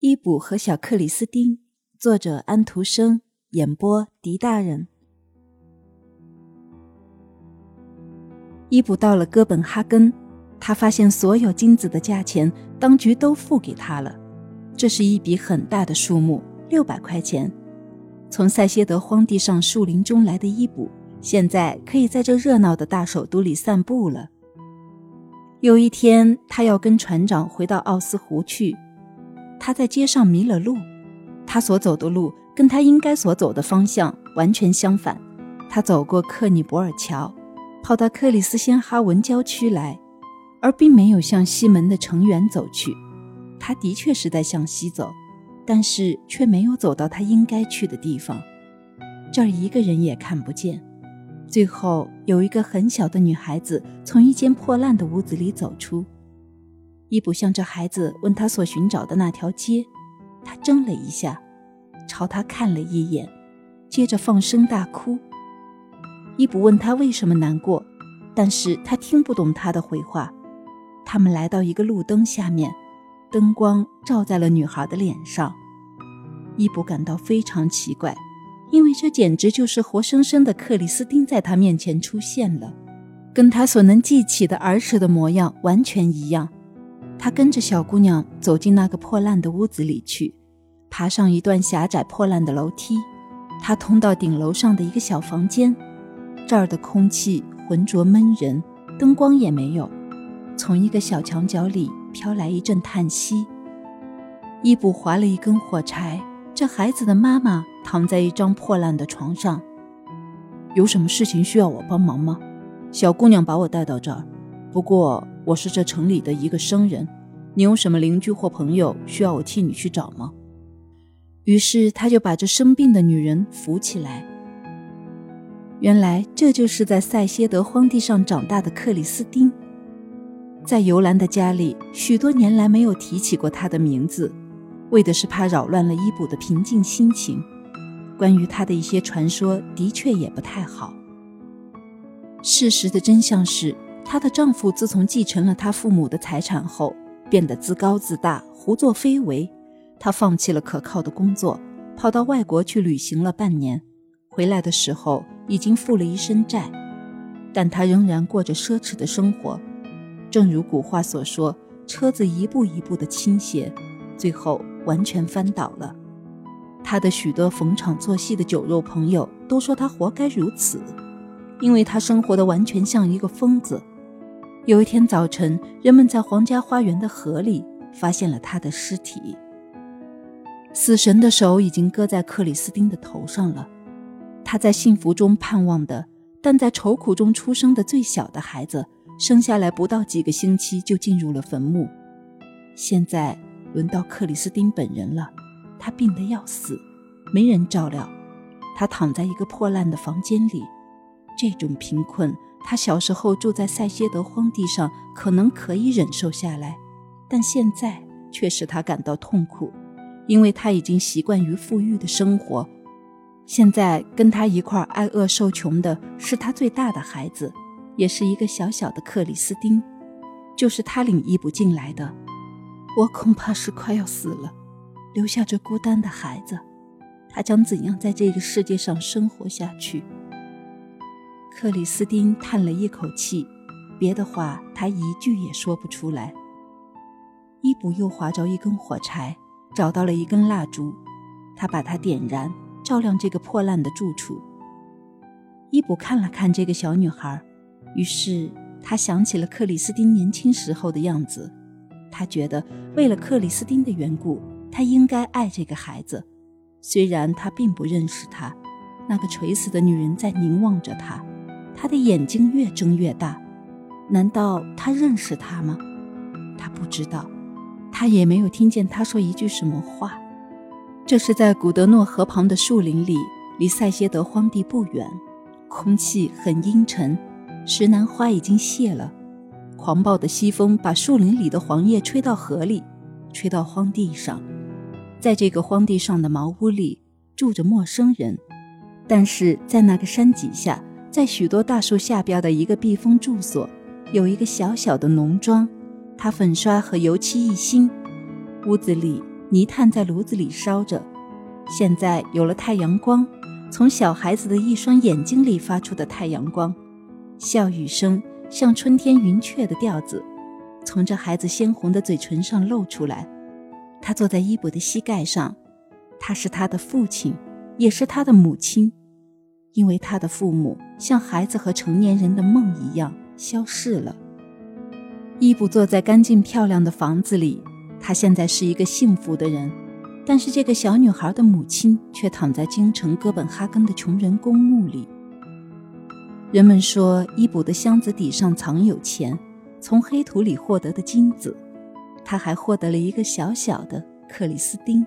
伊卜和小克里斯汀，作者安徒生，演播狄大人。伊卜到了哥本哈根，他发现所有金子的价钱，当局都付给他了。这是一笔很大的数目，六百块钱。从塞歇德荒地上树林中来的伊卜，现在可以在这热闹的大首都里散步了。有一天，他要跟船长回到奥斯湖去。他在街上迷了路，他所走的路跟他应该所走的方向完全相反。他走过克尼伯尔桥，跑到克里斯仙哈文郊区来，而并没有向西门的城垣走去。他的确是在向西走，但是却没有走到他应该去的地方。这儿一个人也看不见。最后，有一个很小的女孩子从一间破烂的屋子里走出。伊布向这孩子问他所寻找的那条街，他怔了一下，朝他看了一眼，接着放声大哭。伊布问他为什么难过，但是他听不懂他的回话。他们来到一个路灯下面，灯光照在了女孩的脸上。伊布感到非常奇怪，因为这简直就是活生生的克里斯汀在他面前出现了，跟他所能记起的儿时的模样完全一样。他跟着小姑娘走进那个破烂的屋子里去，爬上一段狭窄破烂的楼梯，他通到顶楼上的一个小房间。这儿的空气浑浊闷人，灯光也没有。从一个小墙角里飘来一阵叹息。伊布划了一根火柴。这孩子的妈妈躺在一张破烂的床上。有什么事情需要我帮忙吗？小姑娘把我带到这儿。不过。我是这城里的一个生人，你有什么邻居或朋友需要我替你去找吗？于是他就把这生病的女人扶起来。原来这就是在塞歇德荒地上长大的克里斯汀，在尤兰的家里许多年来没有提起过他的名字，为的是怕扰乱了伊卜的平静心情。关于他的一些传说的确也不太好。事实的真相是。她的丈夫自从继承了她父母的财产后，变得自高自大，胡作非为。她放弃了可靠的工作，跑到外国去旅行了半年。回来的时候已经负了一身债，但她仍然过着奢侈的生活。正如古话所说：“车子一步一步地倾斜，最后完全翻倒了。”她的许多逢场作戏的酒肉朋友都说她活该如此，因为她生活的完全像一个疯子。有一天早晨，人们在皇家花园的河里发现了他的尸体。死神的手已经搁在克里斯汀的头上了。他在幸福中盼望的，但在愁苦中出生的最小的孩子，生下来不到几个星期就进入了坟墓。现在轮到克里斯汀本人了。他病得要死，没人照料。他躺在一个破烂的房间里。这种贫困。他小时候住在塞歇德荒地上，可能可以忍受下来，但现在却使他感到痛苦，因为他已经习惯于富裕的生活。现在跟他一块挨饿受穷的是他最大的孩子，也是一个小小的克里斯汀，就是他领伊布进来的。我恐怕是快要死了，留下这孤单的孩子，他将怎样在这个世界上生活下去？克里斯汀叹了一口气，别的话他一句也说不出来。伊布又划着一根火柴，找到了一根蜡烛，他把它点燃，照亮这个破烂的住处。伊布看了看这个小女孩，于是他想起了克里斯汀年轻时候的样子。他觉得为了克里斯汀的缘故，他应该爱这个孩子，虽然他并不认识她。那个垂死的女人在凝望着他。他的眼睛越睁越大，难道他认识他吗？他不知道，他也没有听见他说一句什么话。这是在古德诺河旁的树林里，离塞歇德荒地不远，空气很阴沉，石楠花已经谢了。狂暴的西风把树林里的黄叶吹到河里，吹到荒地上。在这个荒地上的茅屋里住着陌生人，但是在那个山脊下。在许多大树下边的一个避风住所，有一个小小的农庄，它粉刷和油漆一新。屋子里泥炭在炉子里烧着，现在有了太阳光，从小孩子的一双眼睛里发出的太阳光，笑语声像春天云雀的调子，从这孩子鲜红的嘴唇上露出来。他坐在伊卜的膝盖上，他是他的父亲，也是他的母亲，因为他的父母像孩子和成年人的梦一样消逝了。伊布坐在干净漂亮的房子里。他现在是一个幸福的人，但是这个小女孩的母亲却躺在京城哥本哈根的穷人公墓里。人们说，伊卜的箱子底上藏有钱，从黑土里获得的金子，他还获得了一个小小的克里斯汀。